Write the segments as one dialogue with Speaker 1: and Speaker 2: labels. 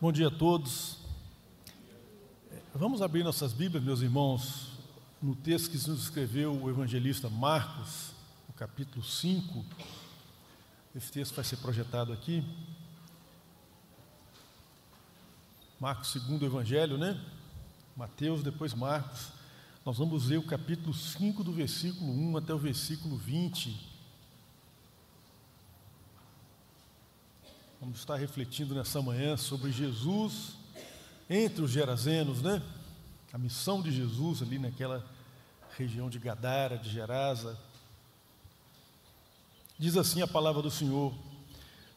Speaker 1: Bom dia a todos. Vamos abrir nossas Bíblias, meus irmãos, no texto que nos escreveu o evangelista Marcos, no capítulo 5. Esse texto vai ser projetado aqui. Marcos, segundo evangelho, né? Mateus, depois Marcos. Nós vamos ler o capítulo 5, do versículo 1 até o versículo 20. Vamos estar refletindo nessa manhã sobre Jesus entre os Gerazenos, né? A missão de Jesus ali naquela região de Gadara, de Gerasa. Diz assim a palavra do Senhor: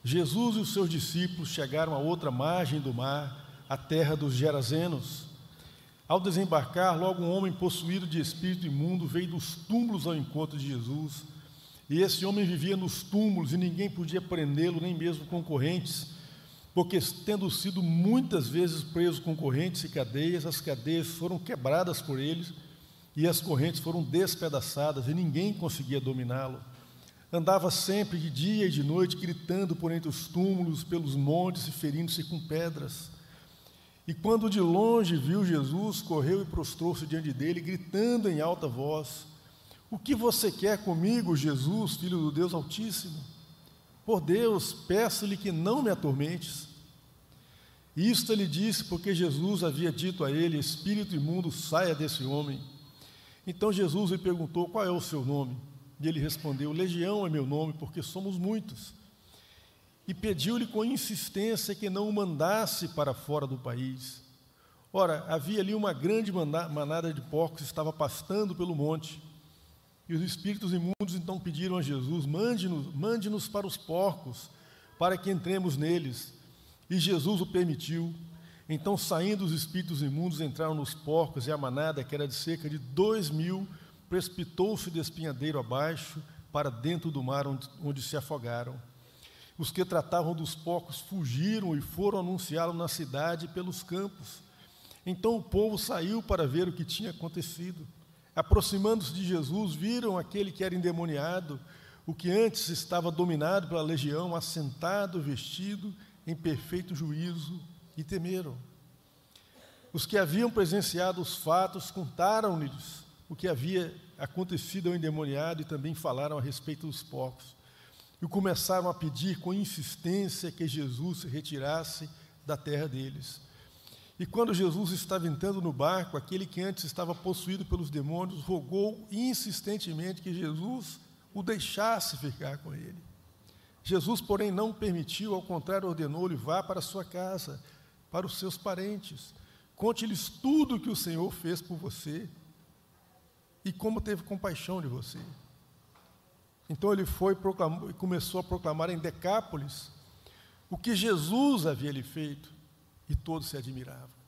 Speaker 1: Jesus e os seus discípulos chegaram a outra margem do mar, a terra dos Gerazenos. Ao desembarcar, logo um homem possuído de espírito imundo veio dos túmulos ao encontro de Jesus e esse homem vivia nos túmulos e ninguém podia prendê-lo, nem mesmo concorrentes, porque, tendo sido muitas vezes preso com correntes e cadeias, as cadeias foram quebradas por eles e as correntes foram despedaçadas e ninguém conseguia dominá-lo. Andava sempre de dia e de noite, gritando por entre os túmulos, pelos montes e ferindo-se com pedras. E quando de longe viu Jesus, correu e prostrou-se diante dele, gritando em alta voz: o que você quer comigo, Jesus, filho do Deus Altíssimo? Por Deus, peço-lhe que não me atormentes. Isto ele disse porque Jesus havia dito a ele: Espírito imundo, saia desse homem. Então Jesus lhe perguntou: Qual é o seu nome? E ele respondeu: Legião é meu nome, porque somos muitos. E pediu-lhe com insistência que não o mandasse para fora do país. Ora, havia ali uma grande manada de porcos que estava pastando pelo monte. E os espíritos imundos então pediram a Jesus: mande-nos mande para os porcos, para que entremos neles. E Jesus o permitiu. Então, saindo os espíritos imundos, entraram nos porcos, e a manada, que era de cerca de dois mil, precipitou-se de espinhadeiro abaixo, para dentro do mar, onde, onde se afogaram. Os que tratavam dos porcos fugiram e foram anunciá-lo na cidade e pelos campos. Então o povo saiu para ver o que tinha acontecido. Aproximando-se de Jesus, viram aquele que era endemoniado, o que antes estava dominado pela legião, assentado, vestido em perfeito juízo, e temeram. Os que haviam presenciado os fatos contaram-lhes o que havia acontecido ao endemoniado e também falaram a respeito dos porcos. E começaram a pedir com insistência que Jesus se retirasse da terra deles. E quando Jesus estava entrando no barco, aquele que antes estava possuído pelos demônios rogou insistentemente que Jesus o deixasse ficar com ele. Jesus, porém, não permitiu, ao contrário, ordenou-lhe: vá para sua casa, para os seus parentes, conte-lhes tudo o que o Senhor fez por você e como teve compaixão de você. Então ele foi e começou a proclamar em Decápolis o que Jesus havia lhe feito e todos se admiravam.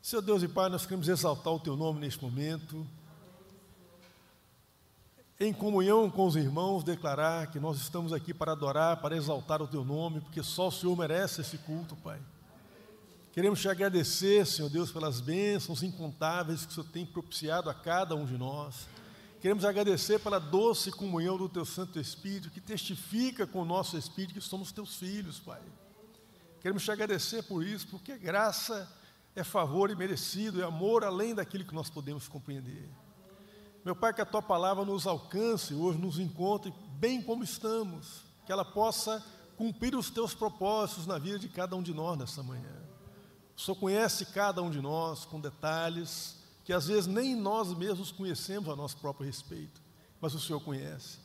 Speaker 1: Seu Deus e Pai, nós queremos exaltar o Teu nome neste momento, em comunhão com os irmãos, declarar que nós estamos aqui para adorar, para exaltar o Teu nome, porque só o Senhor merece esse culto, Pai. Queremos te agradecer, Senhor Deus, pelas bênçãos incontáveis que o Senhor tem propiciado a cada um de nós. Queremos agradecer pela doce comunhão do Teu Santo Espírito, que testifica com o nosso Espírito que somos Teus filhos, Pai. Queremos te agradecer por isso, porque graça é favor e merecido, é amor além daquilo que nós podemos compreender. Meu Pai, que a tua palavra nos alcance, hoje nos encontre bem como estamos, que ela possa cumprir os teus propósitos na vida de cada um de nós nessa manhã. O Senhor conhece cada um de nós com detalhes que às vezes nem nós mesmos conhecemos a nosso próprio respeito, mas o Senhor conhece.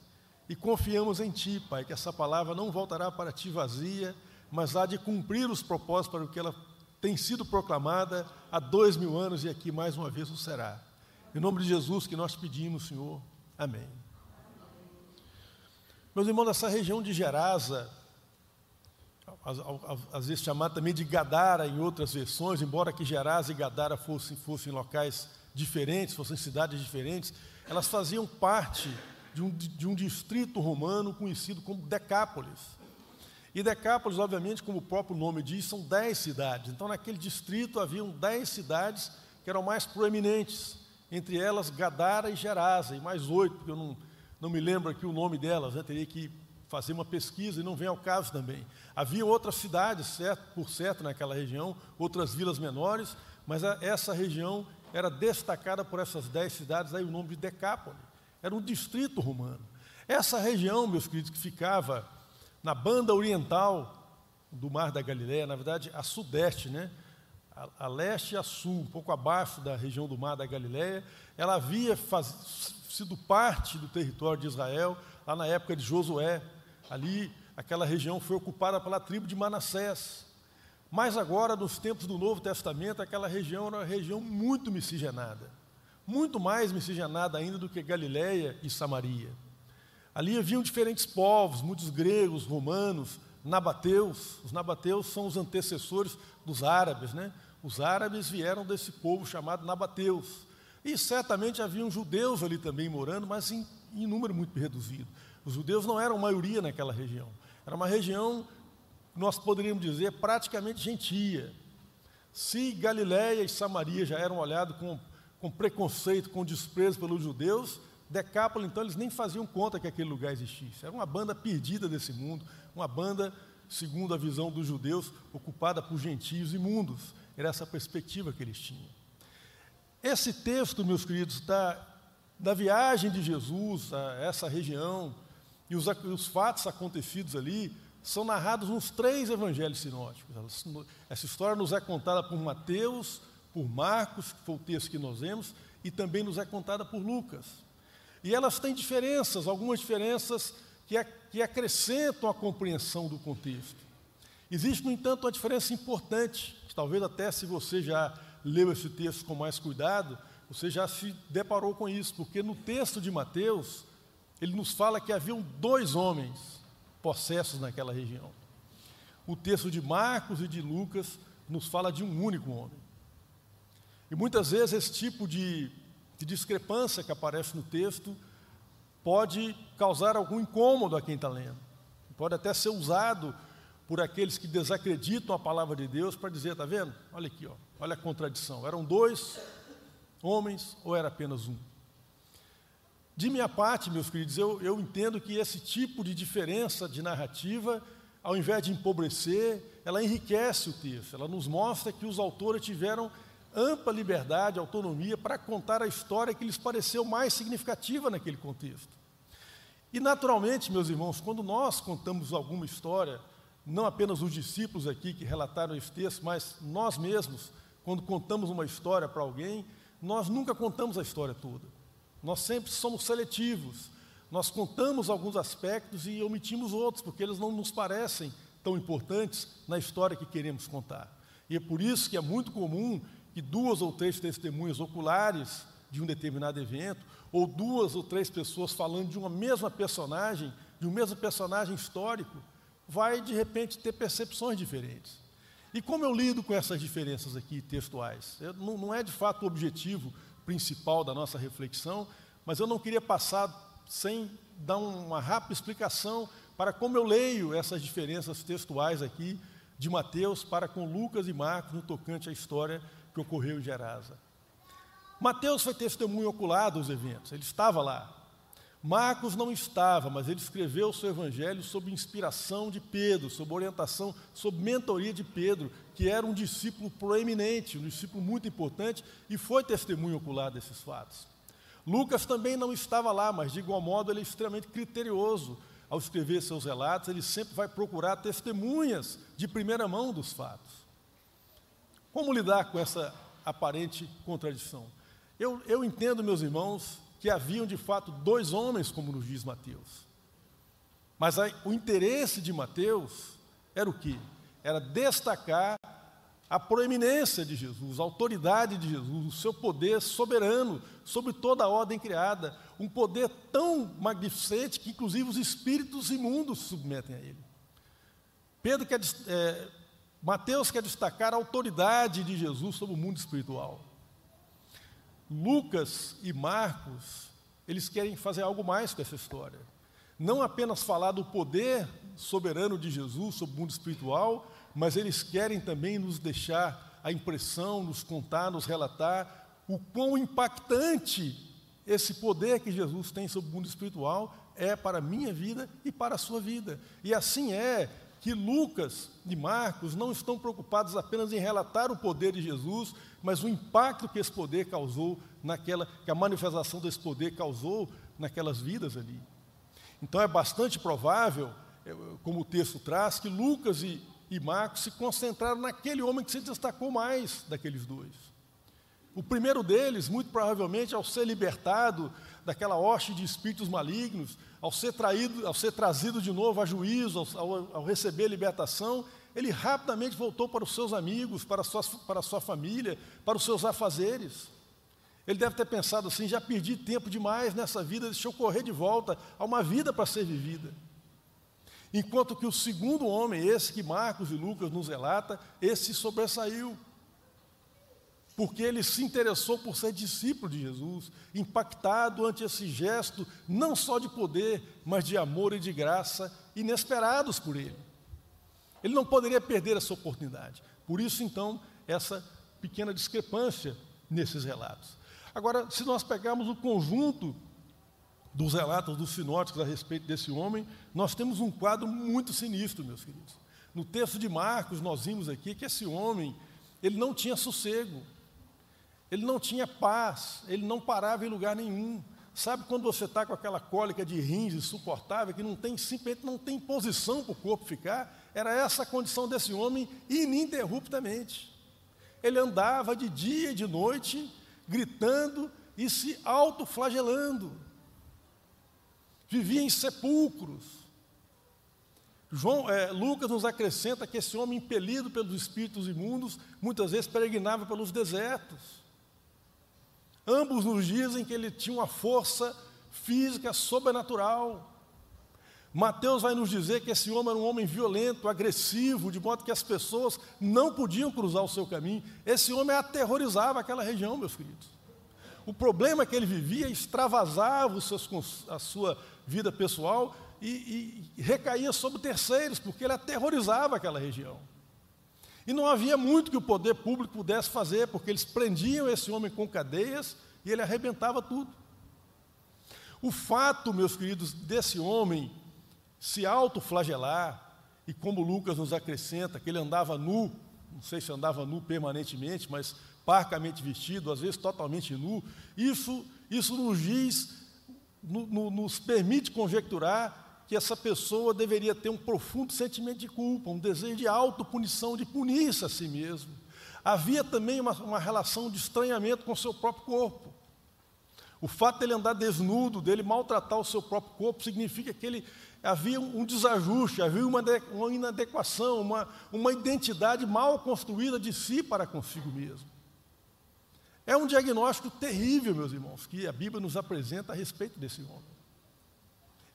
Speaker 1: E confiamos em Ti, Pai, que essa palavra não voltará para Ti vazia, mas há de cumprir os propósitos para o que ela tem sido proclamada há dois mil anos e aqui mais uma vez o será. Em nome de Jesus que nós pedimos, Senhor. Amém. Meus irmãos, essa região de Gerasa, às vezes chamada também de Gadara em outras versões, embora que Gerasa e Gadara fossem, fossem locais diferentes, fossem cidades diferentes, elas faziam parte de um, de um distrito romano conhecido como Decápolis. E Decápolis, obviamente, como o próprio nome diz, são dez cidades. Então, naquele distrito haviam dez cidades que eram mais proeminentes, entre elas Gadara e Gerasa, e mais oito, porque eu não, não me lembro aqui o nome delas, né? teria que fazer uma pesquisa e não vem ao caso também. Havia outras cidades, certo, por certo, naquela região, outras vilas menores, mas a, essa região era destacada por essas dez cidades, aí o nome de Decápole. Era um distrito romano. Essa região, meus queridos, que ficava na banda oriental do Mar da Galileia, na verdade, a sudeste, né? A, a leste e a sul, um pouco abaixo da região do Mar da Galileia, ela havia faz, sido parte do território de Israel, lá na época de Josué. Ali, aquela região foi ocupada pela tribo de Manassés. Mas agora, nos tempos do Novo Testamento, aquela região era uma região muito miscigenada. Muito mais miscigenada ainda do que Galiléia e Samaria. Ali haviam diferentes povos, muitos gregos, romanos, nabateus. Os nabateus são os antecessores dos árabes, né? Os árabes vieram desse povo chamado nabateus. E certamente haviam judeus ali também morando, mas em, em número muito reduzido. Os judeus não eram maioria naquela região. Era uma região, nós poderíamos dizer, praticamente gentia. Se Galiléia e Samaria já eram olhados com, com preconceito, com desprezo pelos judeus, Decápolis, então, eles nem faziam conta que aquele lugar existisse. Era uma banda perdida desse mundo, uma banda, segundo a visão dos judeus, ocupada por gentios imundos. Era essa perspectiva que eles tinham. Esse texto, meus queridos, da, da viagem de Jesus a essa região, e os, os fatos acontecidos ali são narrados nos três evangelhos sinóticos. Essa história nos é contada por Mateus, por Marcos, que foi o texto que nós vemos, e também nos é contada por Lucas. E elas têm diferenças, algumas diferenças que, que acrescentam a compreensão do contexto. Existe, no entanto, uma diferença importante, que talvez até se você já leu esse texto com mais cuidado, você já se deparou com isso, porque no texto de Mateus, ele nos fala que haviam dois homens possessos naquela região. O texto de Marcos e de Lucas nos fala de um único homem. E muitas vezes esse tipo de, de discrepância que aparece no texto pode causar algum incômodo a quem está lendo. Pode até ser usado por aqueles que desacreditam a palavra de Deus para dizer, está vendo? Olha aqui, ó, olha a contradição. Eram dois homens ou era apenas um? De minha parte, meus queridos, eu, eu entendo que esse tipo de diferença de narrativa, ao invés de empobrecer, ela enriquece o texto, ela nos mostra que os autores tiveram ampla liberdade, autonomia para contar a história que lhes pareceu mais significativa naquele contexto. E, naturalmente, meus irmãos, quando nós contamos alguma história, não apenas os discípulos aqui que relataram esse texto, mas nós mesmos, quando contamos uma história para alguém, nós nunca contamos a história toda. Nós sempre somos seletivos. Nós contamos alguns aspectos e omitimos outros, porque eles não nos parecem tão importantes na história que queremos contar. E é por isso que é muito comum que duas ou três testemunhas oculares de um determinado evento, ou duas ou três pessoas falando de uma mesma personagem, de um mesmo personagem histórico, vai de repente ter percepções diferentes. E como eu lido com essas diferenças aqui textuais? Eu, não, não é de fato o objetivo principal da nossa reflexão, mas eu não queria passar sem dar uma rápida explicação para como eu leio essas diferenças textuais aqui de Mateus para com Lucas e Marcos no tocante à história que ocorreu em Gerasa. Mateus foi testemunho ocular dos eventos, ele estava lá. Marcos não estava, mas ele escreveu o seu evangelho sob inspiração de Pedro, sob orientação, sob mentoria de Pedro, que era um discípulo proeminente, um discípulo muito importante e foi testemunho ocular desses fatos. Lucas também não estava lá, mas de igual modo ele é extremamente criterioso ao escrever seus relatos, ele sempre vai procurar testemunhas de primeira mão dos fatos. Como lidar com essa aparente contradição? Eu, eu entendo, meus irmãos, que haviam de fato dois homens, como nos diz Mateus. Mas aí, o interesse de Mateus era o que? Era destacar a proeminência de Jesus, a autoridade de Jesus, o seu poder soberano sobre toda a ordem criada, um poder tão magnificente que inclusive os espíritos imundos se submetem a ele. Pedro quer, é, Mateus quer destacar a autoridade de Jesus sobre o mundo espiritual. Lucas e Marcos, eles querem fazer algo mais com essa história. Não apenas falar do poder soberano de Jesus sobre o mundo espiritual, mas eles querem também nos deixar a impressão, nos contar, nos relatar o quão impactante esse poder que Jesus tem sobre o mundo espiritual é para a minha vida e para a sua vida. E assim é que Lucas e Marcos não estão preocupados apenas em relatar o poder de Jesus, mas o impacto que esse poder causou naquela, que a manifestação desse poder causou naquelas vidas ali. Então é bastante provável, é, como o texto traz, que Lucas e, e Marcos se concentraram naquele homem que se destacou mais daqueles dois. O primeiro deles, muito provavelmente, ao ser libertado daquela hoste de espíritos malignos, ao ser, traído, ao ser trazido de novo a juízo, ao, ao, receber libertação, ele rapidamente voltou para os seus amigos, para a, sua, para a sua família, para os seus afazeres. Ele deve ter pensado assim: já perdi tempo demais nessa vida, deixa eu correr de volta a uma vida para ser vivida. Enquanto que o segundo homem, esse que Marcos e Lucas nos relata, esse sobressaiu porque ele se interessou por ser discípulo de Jesus, impactado ante esse gesto, não só de poder, mas de amor e de graça, inesperados por ele. Ele não poderia perder essa oportunidade. Por isso, então, essa pequena discrepância nesses relatos. Agora, se nós pegarmos o conjunto dos relatos dos sinóticos a respeito desse homem, nós temos um quadro muito sinistro, meus queridos. No texto de Marcos, nós vimos aqui que esse homem, ele não tinha sossego, ele não tinha paz, ele não parava em lugar nenhum. Sabe quando você está com aquela cólica de rins insuportável, que não tem, simplesmente não tem posição para o corpo ficar? Era essa a condição desse homem ininterruptamente. Ele andava de dia e de noite, gritando e se autoflagelando. Vivia em sepulcros. João, é, Lucas nos acrescenta que esse homem, impelido pelos espíritos imundos, muitas vezes peregrinava pelos desertos. Ambos nos dizem que ele tinha uma força física sobrenatural. Mateus vai nos dizer que esse homem era um homem violento, agressivo, de modo que as pessoas não podiam cruzar o seu caminho. Esse homem aterrorizava aquela região, meus queridos. O problema que ele vivia extravasava seus, a sua vida pessoal e, e recaía sobre terceiros, porque ele aterrorizava aquela região. E não havia muito que o poder público pudesse fazer, porque eles prendiam esse homem com cadeias e ele arrebentava tudo. O fato, meus queridos, desse homem se autoflagelar, e como Lucas nos acrescenta, que ele andava nu, não sei se andava nu permanentemente, mas parcamente vestido, às vezes totalmente nu, isso, isso nos diz, no, no, nos permite conjecturar que essa pessoa deveria ter um profundo sentimento de culpa, um desejo de autopunição, de punir-se a si mesmo. Havia também uma, uma relação de estranhamento com o seu próprio corpo. O fato dele andar desnudo, dele maltratar o seu próprio corpo, significa que ele havia um desajuste, havia uma, uma inadequação, uma, uma identidade mal construída de si para consigo mesmo. É um diagnóstico terrível, meus irmãos, que a Bíblia nos apresenta a respeito desse homem.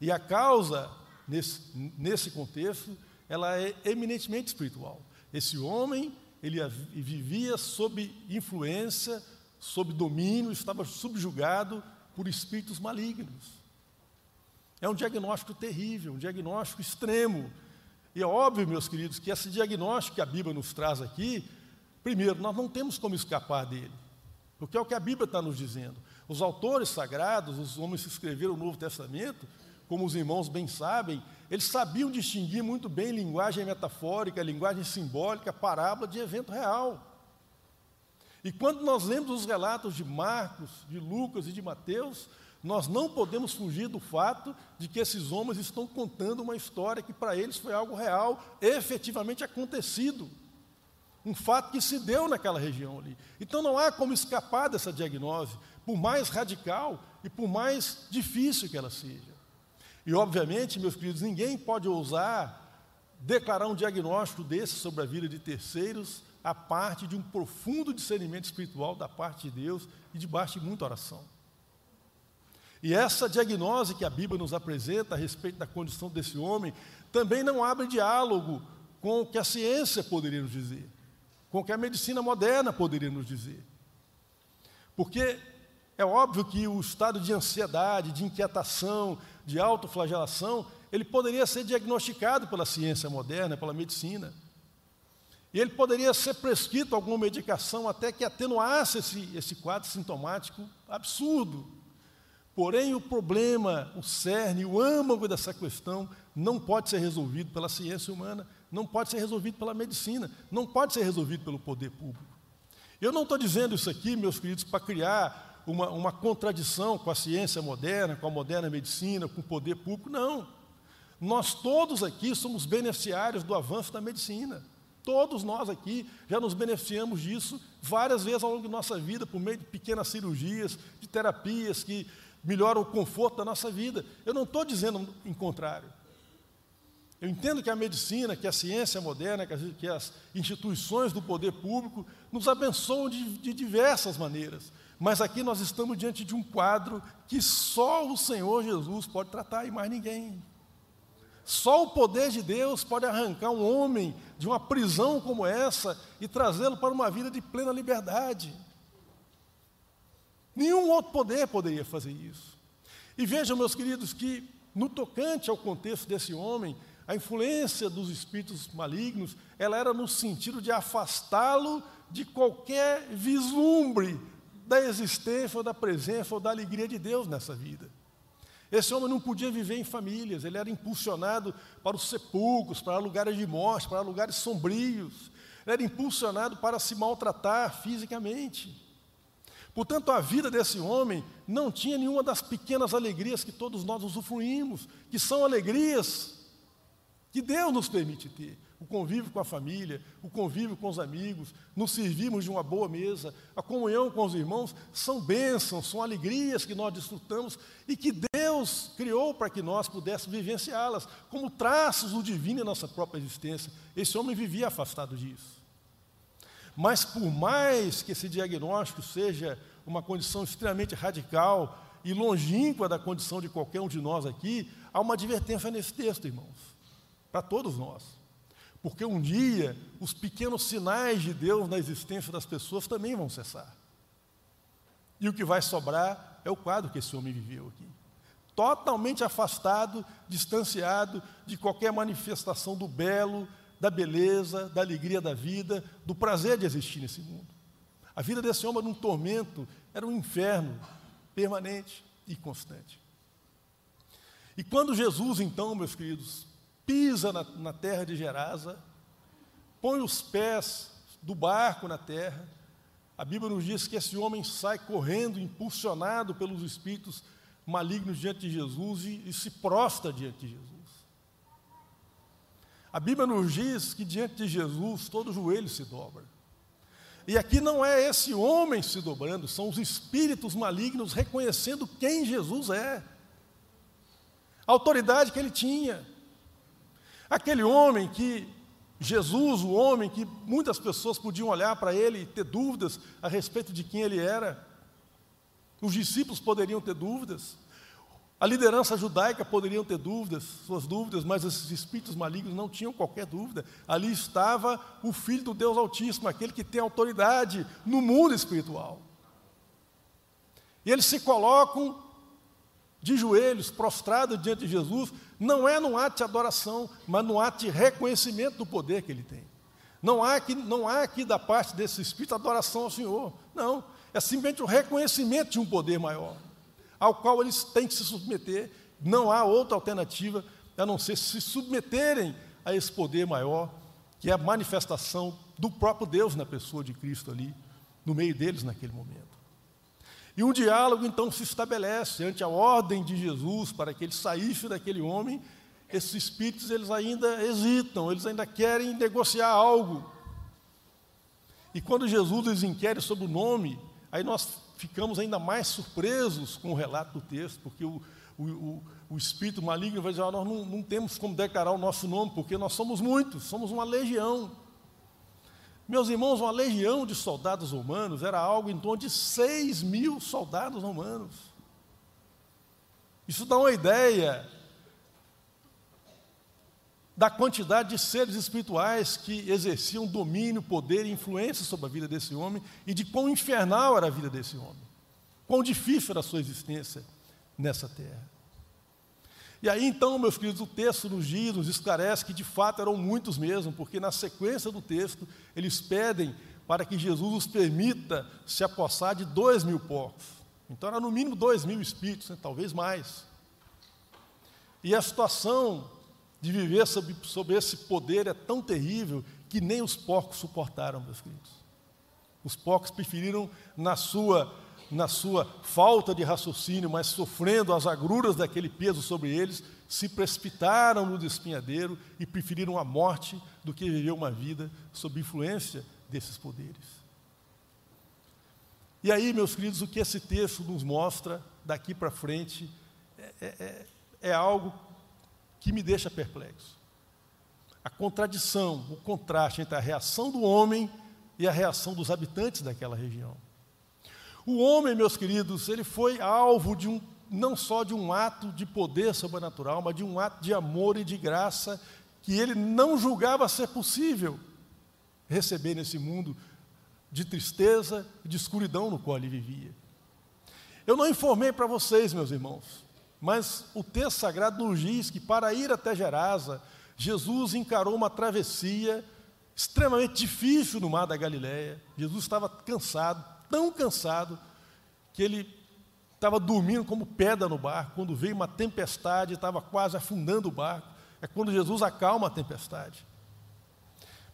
Speaker 1: E a causa, nesse, nesse contexto, ela é eminentemente espiritual. Esse homem, ele vivia sob influência, sob domínio, estava subjugado por espíritos malignos. É um diagnóstico terrível, um diagnóstico extremo. E é óbvio, meus queridos, que esse diagnóstico que a Bíblia nos traz aqui, primeiro, nós não temos como escapar dele, porque é o que a Bíblia está nos dizendo. Os autores sagrados, os homens que escreveram o Novo Testamento, como os irmãos bem sabem, eles sabiam distinguir muito bem linguagem metafórica, linguagem simbólica, parábola de evento real. E quando nós lemos os relatos de Marcos, de Lucas e de Mateus, nós não podemos fugir do fato de que esses homens estão contando uma história que para eles foi algo real, efetivamente acontecido. Um fato que se deu naquela região ali. Então não há como escapar dessa diagnose, por mais radical e por mais difícil que ela seja. E, obviamente, meus queridos, ninguém pode ousar declarar um diagnóstico desse sobre a vida de terceiros, a parte de um profundo discernimento espiritual da parte de Deus e debaixo de muita oração. E essa diagnose que a Bíblia nos apresenta a respeito da condição desse homem também não abre diálogo com o que a ciência poderia nos dizer, com o que a medicina moderna poderia nos dizer. Porque é óbvio que o estado de ansiedade, de inquietação, de autoflagelação, ele poderia ser diagnosticado pela ciência moderna, pela medicina. E ele poderia ser prescrito alguma medicação até que atenuasse esse, esse quadro sintomático absurdo. Porém, o problema, o cerne, o âmago dessa questão não pode ser resolvido pela ciência humana, não pode ser resolvido pela medicina, não pode ser resolvido pelo poder público. Eu não estou dizendo isso aqui, meus queridos, para criar uma, uma contradição com a ciência moderna, com a moderna medicina, com o poder público, não. Nós todos aqui somos beneficiários do avanço da medicina. Todos nós aqui já nos beneficiamos disso várias vezes ao longo da nossa vida, por meio de pequenas cirurgias, de terapias que melhora o conforto da nossa vida. Eu não estou dizendo em contrário. Eu entendo que a medicina, que a ciência moderna, que as, que as instituições do poder público nos abençoam de, de diversas maneiras. Mas aqui nós estamos diante de um quadro que só o Senhor Jesus pode tratar e mais ninguém. Só o poder de Deus pode arrancar um homem de uma prisão como essa e trazê-lo para uma vida de plena liberdade. Nenhum outro poder poderia fazer isso. E vejam, meus queridos, que no tocante ao contexto desse homem, a influência dos espíritos malignos, ela era no sentido de afastá-lo de qualquer vislumbre da existência ou da presença ou da alegria de Deus nessa vida. Esse homem não podia viver em famílias, ele era impulsionado para os sepulcros, para lugares de morte, para lugares sombrios. Ele era impulsionado para se maltratar fisicamente. Portanto, a vida desse homem não tinha nenhuma das pequenas alegrias que todos nós usufruímos, que são alegrias que Deus nos permite ter. O convívio com a família, o convívio com os amigos, nos servirmos de uma boa mesa, a comunhão com os irmãos, são bênçãos, são alegrias que nós desfrutamos e que Deus criou para que nós pudéssemos vivenciá-las, como traços do divino em nossa própria existência. Esse homem vivia afastado disso. Mas por mais que esse diagnóstico seja uma condição extremamente radical e longínqua da condição de qualquer um de nós aqui, há uma advertência nesse texto, irmãos, para todos nós. Porque um dia os pequenos sinais de Deus na existência das pessoas também vão cessar. E o que vai sobrar é o quadro que esse homem viveu aqui. Totalmente afastado, distanciado de qualquer manifestação do belo, da beleza, da alegria da vida, do prazer de existir nesse mundo. A vida desse homem era um tormento, era um inferno permanente e constante. E quando Jesus, então, meus queridos, pisa na, na terra de Gerasa, põe os pés do barco na terra, a Bíblia nos diz que esse homem sai correndo, impulsionado pelos espíritos malignos diante de Jesus e, e se prostra diante de Jesus. A Bíblia nos diz que diante de Jesus todo joelho se dobra. E aqui não é esse homem se dobrando, são os espíritos malignos reconhecendo quem Jesus é, a autoridade que ele tinha. Aquele homem que, Jesus, o homem que muitas pessoas podiam olhar para ele e ter dúvidas a respeito de quem ele era, os discípulos poderiam ter dúvidas, a liderança judaica poderiam ter dúvidas, suas dúvidas, mas esses espíritos malignos não tinham qualquer dúvida. Ali estava o Filho do Deus Altíssimo, aquele que tem autoridade no mundo espiritual. E eles se colocam de joelhos, prostrados diante de Jesus, não é no ato de adoração, mas no ato de reconhecimento do poder que ele tem. Não há aqui, não há aqui da parte desse Espírito adoração ao Senhor. Não, é simplesmente o reconhecimento de um poder maior ao qual eles têm que se submeter. Não há outra alternativa a não ser se submeterem a esse poder maior, que é a manifestação do próprio Deus na pessoa de Cristo ali, no meio deles naquele momento. E um diálogo então se estabelece ante a ordem de Jesus para que ele saísse daquele homem. Esses espíritos eles ainda hesitam, eles ainda querem negociar algo. E quando Jesus lhes inquere sobre o nome, aí nós ficamos ainda mais surpresos com o relato do texto, porque o, o, o, o espírito maligno vai dizer: ah, nós não, não temos como declarar o nosso nome, porque nós somos muitos, somos uma legião. Meus irmãos, uma legião de soldados romanos era algo em torno de 6 mil soldados romanos. Isso dá uma ideia da quantidade de seres espirituais que exerciam domínio, poder e influência sobre a vida desse homem e de quão infernal era a vida desse homem, quão difícil era a sua existência nessa terra. E aí então, meus queridos, o texto nos diz, nos esclarece que de fato eram muitos mesmo, porque na sequência do texto eles pedem para que Jesus os permita se apossar de dois mil porcos. Então era no mínimo dois mil espíritos, né? talvez mais. E a situação de viver sob, sob esse poder é tão terrível que nem os porcos suportaram, meus queridos. Os porcos preferiram, na sua, na sua falta de raciocínio, mas sofrendo as agruras daquele peso sobre eles, se precipitaram no despenhadeiro e preferiram a morte do que viver uma vida sob influência desses poderes. E aí, meus queridos, o que esse texto nos mostra daqui para frente é, é, é, é algo que me deixa perplexo. A contradição, o contraste entre a reação do homem e a reação dos habitantes daquela região. O homem, meus queridos, ele foi alvo de um, não só de um ato de poder sobrenatural, mas de um ato de amor e de graça que ele não julgava ser possível receber nesse mundo de tristeza e de escuridão no qual ele vivia. Eu não informei para vocês, meus irmãos, mas o texto sagrado nos diz que para ir até Gerasa, Jesus encarou uma travessia extremamente difícil no mar da Galileia. Jesus estava cansado, tão cansado, que ele estava dormindo como pedra no barco. Quando veio uma tempestade, estava quase afundando o barco. É quando Jesus acalma a tempestade.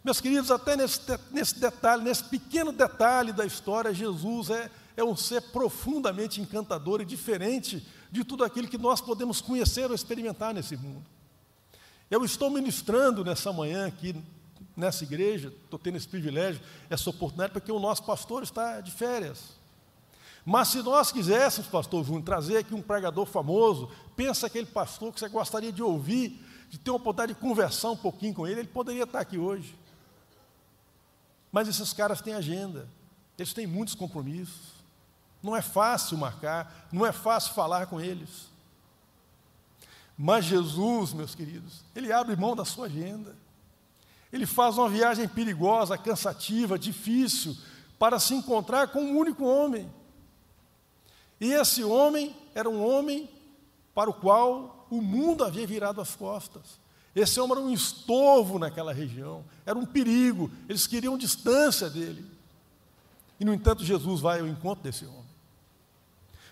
Speaker 1: Meus queridos, até nesse, nesse detalhe, nesse pequeno detalhe da história, Jesus é, é um ser profundamente encantador e diferente de tudo aquilo que nós podemos conhecer ou experimentar nesse mundo. Eu estou ministrando nessa manhã aqui nessa igreja, estou tendo esse privilégio, essa oportunidade, porque o nosso pastor está de férias. Mas se nós quiséssemos, pastor Júnior, trazer aqui um pregador famoso, pensa aquele pastor que você gostaria de ouvir, de ter uma oportunidade de conversar um pouquinho com ele, ele poderia estar aqui hoje. Mas esses caras têm agenda, eles têm muitos compromissos. Não é fácil marcar, não é fácil falar com eles. Mas Jesus, meus queridos, ele abre mão da sua agenda. Ele faz uma viagem perigosa, cansativa, difícil, para se encontrar com um único homem. E esse homem era um homem para o qual o mundo havia virado as costas. Esse homem era um estorvo naquela região, era um perigo, eles queriam distância dele. E, no entanto, Jesus vai ao encontro desse homem.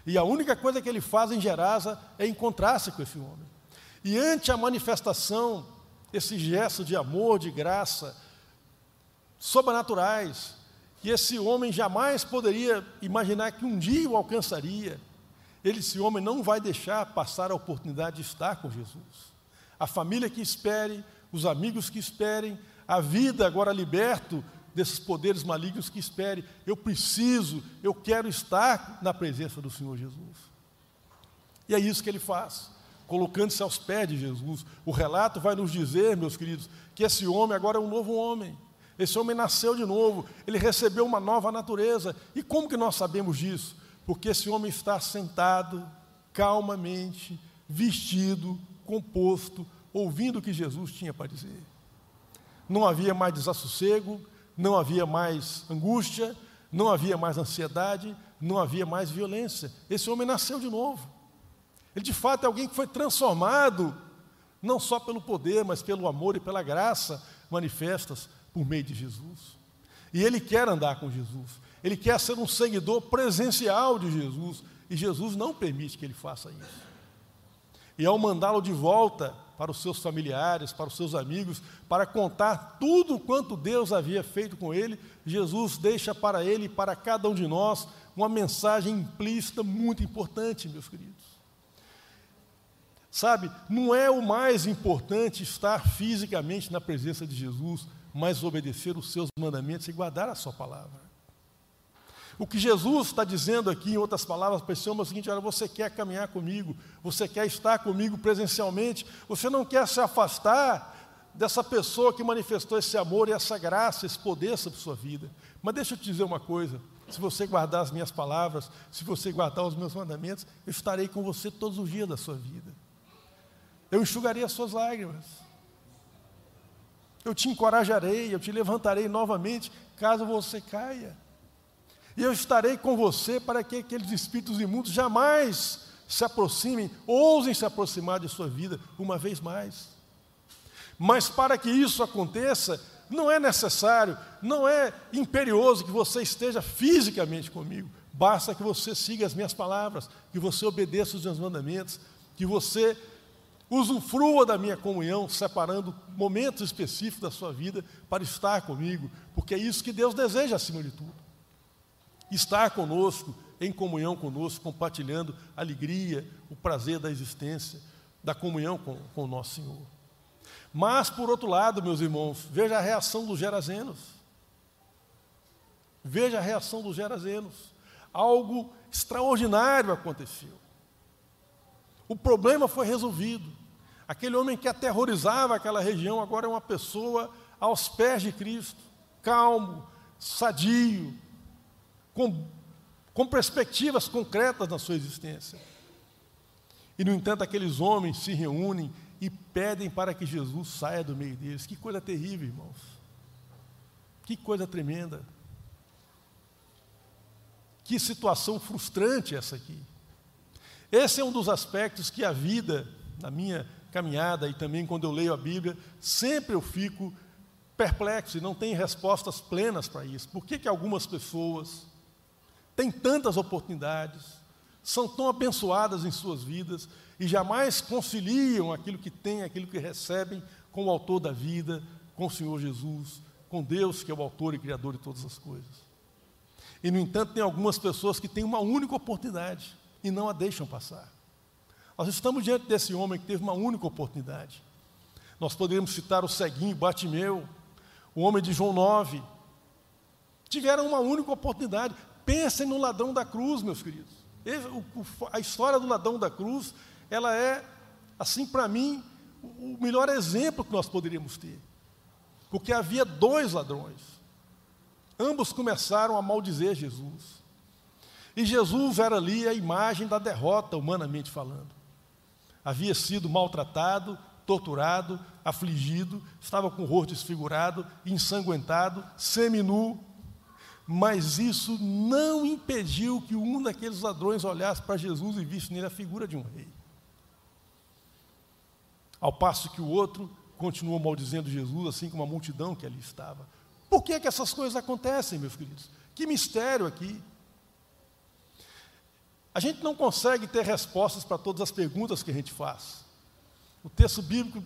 Speaker 1: E a única coisa que ele faz em Gerasa é encontrar-se com esse homem. E ante a manifestação, esse gesto de amor, de graça, sobrenaturais, que esse homem jamais poderia imaginar que um dia o alcançaria, ele, esse homem não vai deixar passar a oportunidade de estar com Jesus a família que espere, os amigos que esperem, a vida agora liberto desses poderes malignos que espere. Eu preciso, eu quero estar na presença do Senhor Jesus. E é isso que ele faz, colocando-se aos pés de Jesus. O relato vai nos dizer, meus queridos, que esse homem agora é um novo homem. Esse homem nasceu de novo, ele recebeu uma nova natureza. E como que nós sabemos disso? Porque esse homem está sentado, calmamente, vestido, composto, ouvindo o que Jesus tinha para dizer. Não havia mais desassossego, não havia mais angústia, não havia mais ansiedade, não havia mais violência. Esse homem nasceu de novo. Ele de fato é alguém que foi transformado, não só pelo poder, mas pelo amor e pela graça manifestas por meio de Jesus. E ele quer andar com Jesus, ele quer ser um seguidor presencial de Jesus, e Jesus não permite que ele faça isso. E ao mandá-lo de volta para os seus familiares, para os seus amigos, para contar tudo quanto Deus havia feito com ele, Jesus deixa para ele e para cada um de nós uma mensagem implícita muito importante, meus queridos. Sabe, não é o mais importante estar fisicamente na presença de Jesus, mas obedecer os seus mandamentos e guardar a sua palavra. O que Jesus está dizendo aqui, em outras palavras, para esse homem é o seguinte: olha, você quer caminhar comigo, você quer estar comigo presencialmente, você não quer se afastar dessa pessoa que manifestou esse amor e essa graça, esse poder sobre sua vida. Mas deixa eu te dizer uma coisa: se você guardar as minhas palavras, se você guardar os meus mandamentos, eu estarei com você todos os dias da sua vida. Eu enxugarei as suas lágrimas. Eu te encorajarei, eu te levantarei novamente, caso você caia. E eu estarei com você para que aqueles espíritos imundos jamais se aproximem, ousem se aproximar de sua vida uma vez mais. Mas para que isso aconteça, não é necessário, não é imperioso que você esteja fisicamente comigo. Basta que você siga as minhas palavras, que você obedeça os meus mandamentos, que você usufrua da minha comunhão, separando momentos específicos da sua vida para estar comigo, porque é isso que Deus deseja acima de tudo. Estar conosco, em comunhão conosco, compartilhando a alegria, o prazer da existência, da comunhão com, com o nosso Senhor. Mas, por outro lado, meus irmãos, veja a reação dos gerazenos. Veja a reação dos gerazenos algo extraordinário aconteceu. O problema foi resolvido. Aquele homem que aterrorizava aquela região agora é uma pessoa aos pés de Cristo, calmo, sadio, com, com perspectivas concretas na sua existência. E, no entanto, aqueles homens se reúnem e pedem para que Jesus saia do meio deles. Que coisa terrível, irmãos. Que coisa tremenda. Que situação frustrante essa aqui. Esse é um dos aspectos que a vida, na minha caminhada e também quando eu leio a Bíblia, sempre eu fico perplexo e não tenho respostas plenas para isso. Por que, que algumas pessoas têm tantas oportunidades, são tão abençoadas em suas vidas e jamais conciliam aquilo que têm, aquilo que recebem com o autor da vida, com o Senhor Jesus, com Deus, que é o autor e criador de todas as coisas? E, no entanto, tem algumas pessoas que têm uma única oportunidade e não a deixam passar. Nós estamos diante desse homem que teve uma única oportunidade. Nós poderíamos citar o ceguinho, Batimeu, o homem de João 9. Tiveram uma única oportunidade. Pensem no ladrão da cruz, meus queridos. A história do ladrão da cruz, ela é, assim, para mim, o melhor exemplo que nós poderíamos ter. Porque havia dois ladrões. Ambos começaram a maldizer Jesus. E Jesus era ali a imagem da derrota, humanamente falando. Havia sido maltratado, torturado, afligido, estava com o rosto desfigurado, ensanguentado, seminu. Mas isso não impediu que um daqueles ladrões olhasse para Jesus e visse nele a figura de um rei. Ao passo que o outro continuou maldizendo Jesus, assim como a multidão que ali estava. Por que, que essas coisas acontecem, meus queridos? Que mistério aqui. A gente não consegue ter respostas para todas as perguntas que a gente faz. O texto bíblico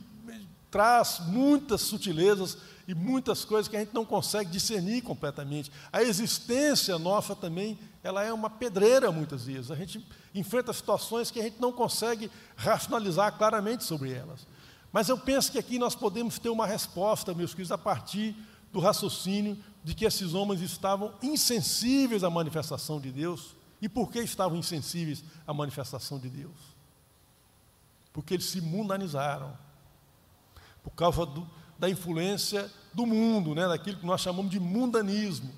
Speaker 1: traz muitas sutilezas e muitas coisas que a gente não consegue discernir completamente. A existência nossa também, ela é uma pedreira muitas vezes. A gente enfrenta situações que a gente não consegue racionalizar claramente sobre elas. Mas eu penso que aqui nós podemos ter uma resposta, meus queridos, a partir do raciocínio de que esses homens estavam insensíveis à manifestação de Deus. E por que estavam insensíveis à manifestação de Deus? Porque eles se mundanizaram. Por causa do, da influência do mundo, né, daquilo que nós chamamos de mundanismo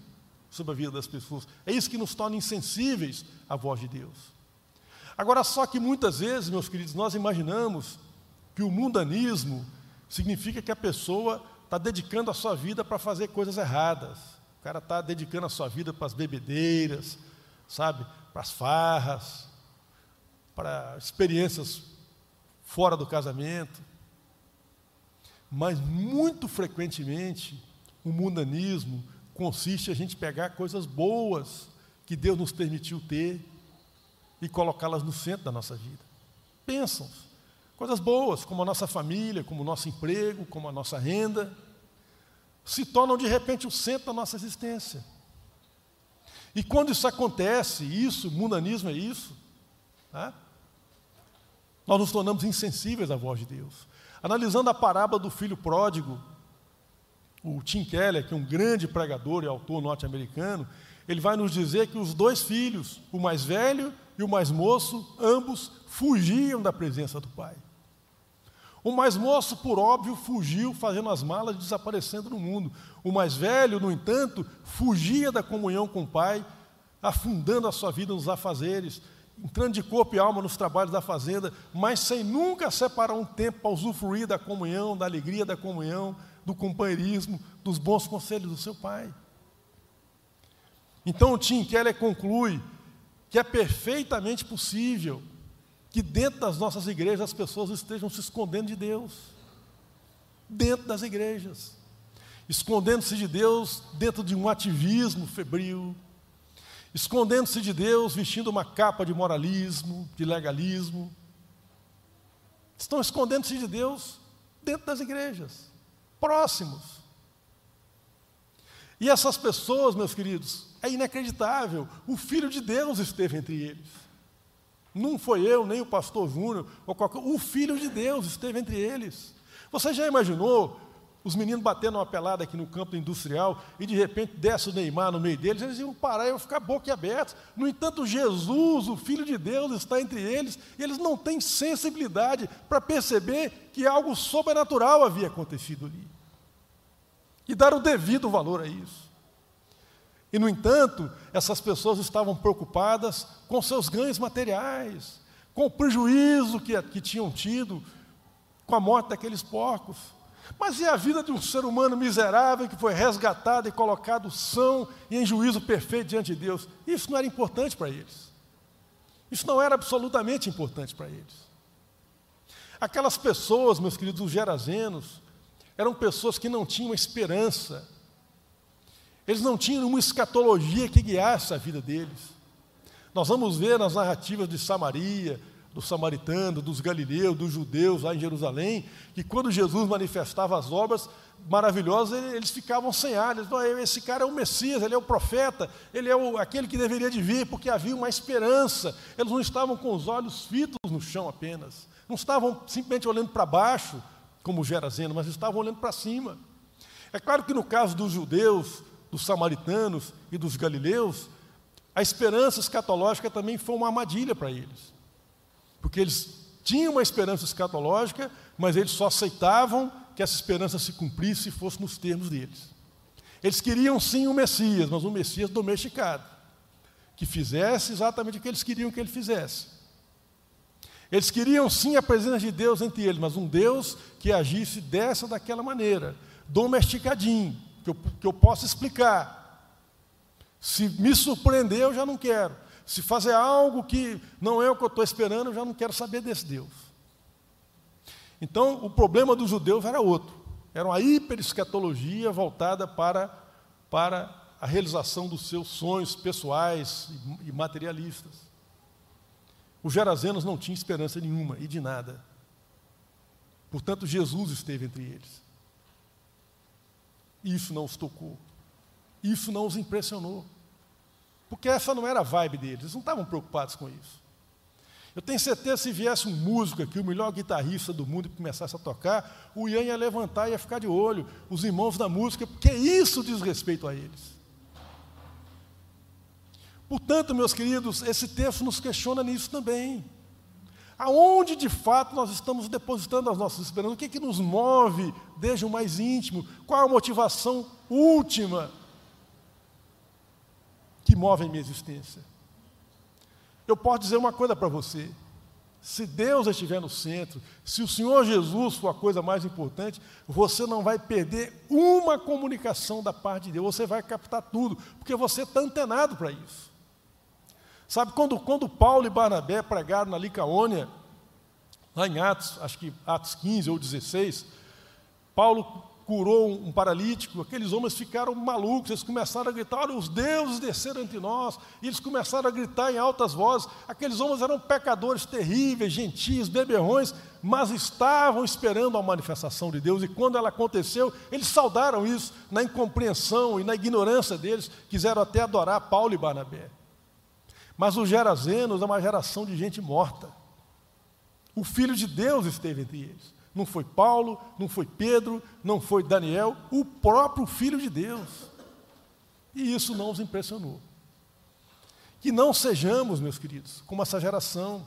Speaker 1: sobre a vida das pessoas. É isso que nos torna insensíveis à voz de Deus. Agora, só que muitas vezes, meus queridos, nós imaginamos que o mundanismo significa que a pessoa está dedicando a sua vida para fazer coisas erradas. O cara está dedicando a sua vida para as bebedeiras, sabe? Para as farras, para experiências fora do casamento. Mas muito frequentemente o mundanismo consiste a gente pegar coisas boas que Deus nos permitiu ter e colocá-las no centro da nossa vida. Pensam, Coisas boas, como a nossa família, como o nosso emprego, como a nossa renda, se tornam de repente o centro da nossa existência. E quando isso acontece, isso, mundanismo é isso, tá? nós nos tornamos insensíveis à voz de Deus. Analisando a parábola do filho pródigo, o Tim Keller, que é um grande pregador e autor norte-americano, ele vai nos dizer que os dois filhos, o mais velho e o mais moço, ambos fugiam da presença do pai. O mais moço, por óbvio, fugiu fazendo as malas e desaparecendo no mundo. O mais velho, no entanto, fugia da comunhão com o Pai, afundando a sua vida nos afazeres, entrando de corpo e alma nos trabalhos da fazenda, mas sem nunca separar um tempo para usufruir da comunhão, da alegria da comunhão, do companheirismo, dos bons conselhos do seu Pai. Então, Tim Keller conclui que é perfeitamente possível que dentro das nossas igrejas as pessoas estejam se escondendo de Deus. Dentro das igrejas. Escondendo-se de Deus dentro de um ativismo febril. escondendo-se de Deus, vestindo uma capa de moralismo, de legalismo. Estão escondendo-se de Deus dentro das igrejas, próximos. E essas pessoas, meus queridos, é inacreditável. O Filho de Deus esteve entre eles. Não foi eu, nem o pastor Júnior, ou qualquer... o Filho de Deus esteve entre eles. Você já imaginou os meninos batendo uma pelada aqui no campo industrial e de repente desce o Neymar no meio deles, eles iam parar e ficar boquiabertos. No entanto, Jesus, o Filho de Deus, está entre eles e eles não têm sensibilidade para perceber que algo sobrenatural havia acontecido ali e dar o devido valor a isso. E, no entanto, essas pessoas estavam preocupadas com seus ganhos materiais, com o prejuízo que, que tinham tido com a morte daqueles porcos. Mas e a vida de um ser humano miserável que foi resgatado e colocado são e em juízo perfeito diante de Deus? Isso não era importante para eles. Isso não era absolutamente importante para eles. Aquelas pessoas, meus queridos, os gerazenos, eram pessoas que não tinham esperança. Eles não tinham uma escatologia que guiasse a vida deles. Nós vamos ver nas narrativas de Samaria, dos samaritanos, dos galileus, dos judeus lá em Jerusalém, que quando Jesus manifestava as obras maravilhosas, eles ficavam sem ar. Eles, esse cara é o Messias, ele é o profeta, ele é o, aquele que deveria de vir, porque havia uma esperança. Eles não estavam com os olhos fitos no chão apenas, não estavam simplesmente olhando para baixo, como Gerazeno, mas estavam olhando para cima. É claro que no caso dos judeus, dos samaritanos e dos galileus, a esperança escatológica também foi uma armadilha para eles. Porque eles tinham uma esperança escatológica, mas eles só aceitavam que essa esperança se cumprisse se fosse nos termos deles. Eles queriam sim o Messias, mas um Messias domesticado, que fizesse exatamente o que eles queriam que ele fizesse. Eles queriam sim a presença de Deus entre eles, mas um Deus que agisse dessa daquela maneira, domesticadinho, que eu, que eu possa explicar. Se me surpreender, eu já não quero. Se fazer algo que não é o que eu estou esperando, eu já não quero saber desse Deus. Então, o problema dos judeus era outro. Era uma hiperescatologia voltada para, para a realização dos seus sonhos pessoais e materialistas. Os gerazenos não tinham esperança nenhuma e de nada. Portanto, Jesus esteve entre eles. Isso não os tocou. Isso não os impressionou. Porque essa não era a vibe deles, eles não estavam preocupados com isso. Eu tenho certeza que se viesse um músico aqui, o melhor guitarrista do mundo, e começasse a tocar, o Ian ia levantar e ia ficar de olho, os irmãos da música, porque isso diz respeito a eles. Portanto, meus queridos, esse texto nos questiona nisso também. Aonde de fato nós estamos depositando as nossas esperanças? O que, é que nos move desde o mais íntimo? Qual a motivação última que move a minha existência? Eu posso dizer uma coisa para você: se Deus estiver no centro, se o Senhor Jesus for a coisa mais importante, você não vai perder uma comunicação da parte de Deus, você vai captar tudo, porque você está antenado para isso. Sabe, quando, quando Paulo e Barnabé pregaram na Licaônia, lá em Atos, acho que Atos 15 ou 16, Paulo curou um paralítico, aqueles homens ficaram malucos, eles começaram a gritar: olha, os deuses desceram entre nós, e eles começaram a gritar em altas vozes. Aqueles homens eram pecadores terríveis, gentis, beberrões, mas estavam esperando a manifestação de Deus, e quando ela aconteceu, eles saudaram isso na incompreensão e na ignorância deles, quiseram até adorar Paulo e Barnabé. Mas os gerazenos é uma geração de gente morta. O Filho de Deus esteve entre eles. Não foi Paulo, não foi Pedro, não foi Daniel, o próprio Filho de Deus. E isso não os impressionou. Que não sejamos, meus queridos, como essa geração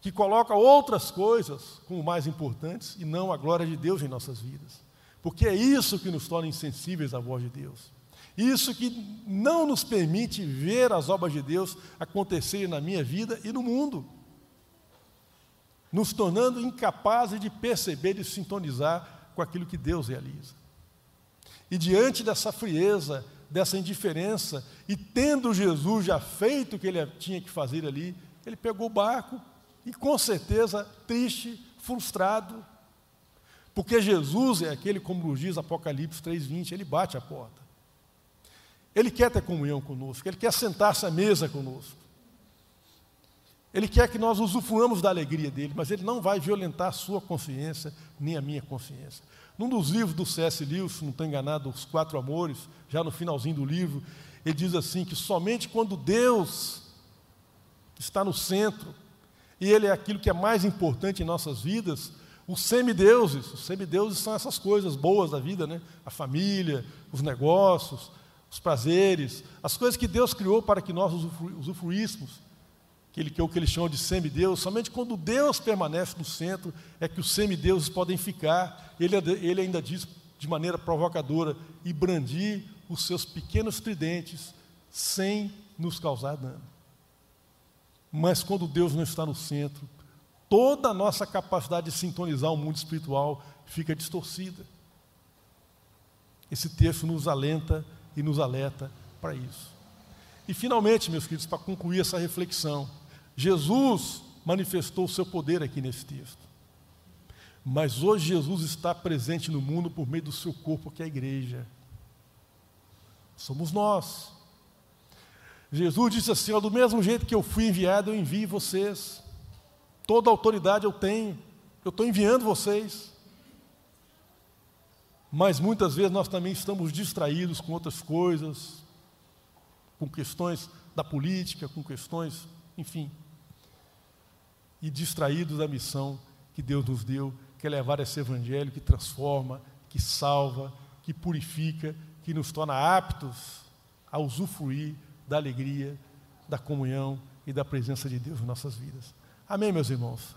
Speaker 1: que coloca outras coisas como mais importantes e não a glória de Deus em nossas vidas. Porque é isso que nos torna insensíveis à voz de Deus. Isso que não nos permite ver as obras de Deus acontecerem na minha vida e no mundo, nos tornando incapazes de perceber e sintonizar com aquilo que Deus realiza. E diante dessa frieza, dessa indiferença, e tendo Jesus já feito o que ele tinha que fazer ali, ele pegou o barco e, com certeza, triste, frustrado, porque Jesus é aquele, como diz Apocalipse 3,20, ele bate a porta. Ele quer ter comunhão conosco, Ele quer sentar-se à mesa conosco. Ele quer que nós usufruamos da alegria dele, mas ele não vai violentar a sua consciência, nem a minha consciência. Num dos livros do C.S. Lewis, não estou enganado, Os Quatro Amores, já no finalzinho do livro, ele diz assim: que somente quando Deus está no centro, e Ele é aquilo que é mais importante em nossas vidas, os semideuses, os semideuses são essas coisas boas da vida, né? A família, os negócios, os prazeres, as coisas que Deus criou para que nós usufruíssemos, aquele que é o que eles chamam de semideus, somente quando Deus permanece no centro é que os semideuses podem ficar. Ele, ele ainda diz de maneira provocadora e brandir os seus pequenos tridentes sem nos causar dano. Mas quando Deus não está no centro, toda a nossa capacidade de sintonizar o mundo espiritual fica distorcida. Esse texto nos alenta e nos alerta para isso. E finalmente, meus queridos, para concluir essa reflexão, Jesus manifestou o seu poder aqui nesse texto. Mas hoje Jesus está presente no mundo por meio do seu corpo, que é a igreja. Somos nós. Jesus disse assim: ó, do mesmo jeito que eu fui enviado, eu envio vocês. Toda autoridade eu tenho, eu estou enviando vocês. Mas muitas vezes nós também estamos distraídos com outras coisas, com questões da política, com questões, enfim, e distraídos da missão que Deus nos deu, que é levar esse evangelho que transforma, que salva, que purifica, que nos torna aptos a usufruir da alegria, da comunhão e da presença de Deus em nossas vidas. Amém, meus irmãos?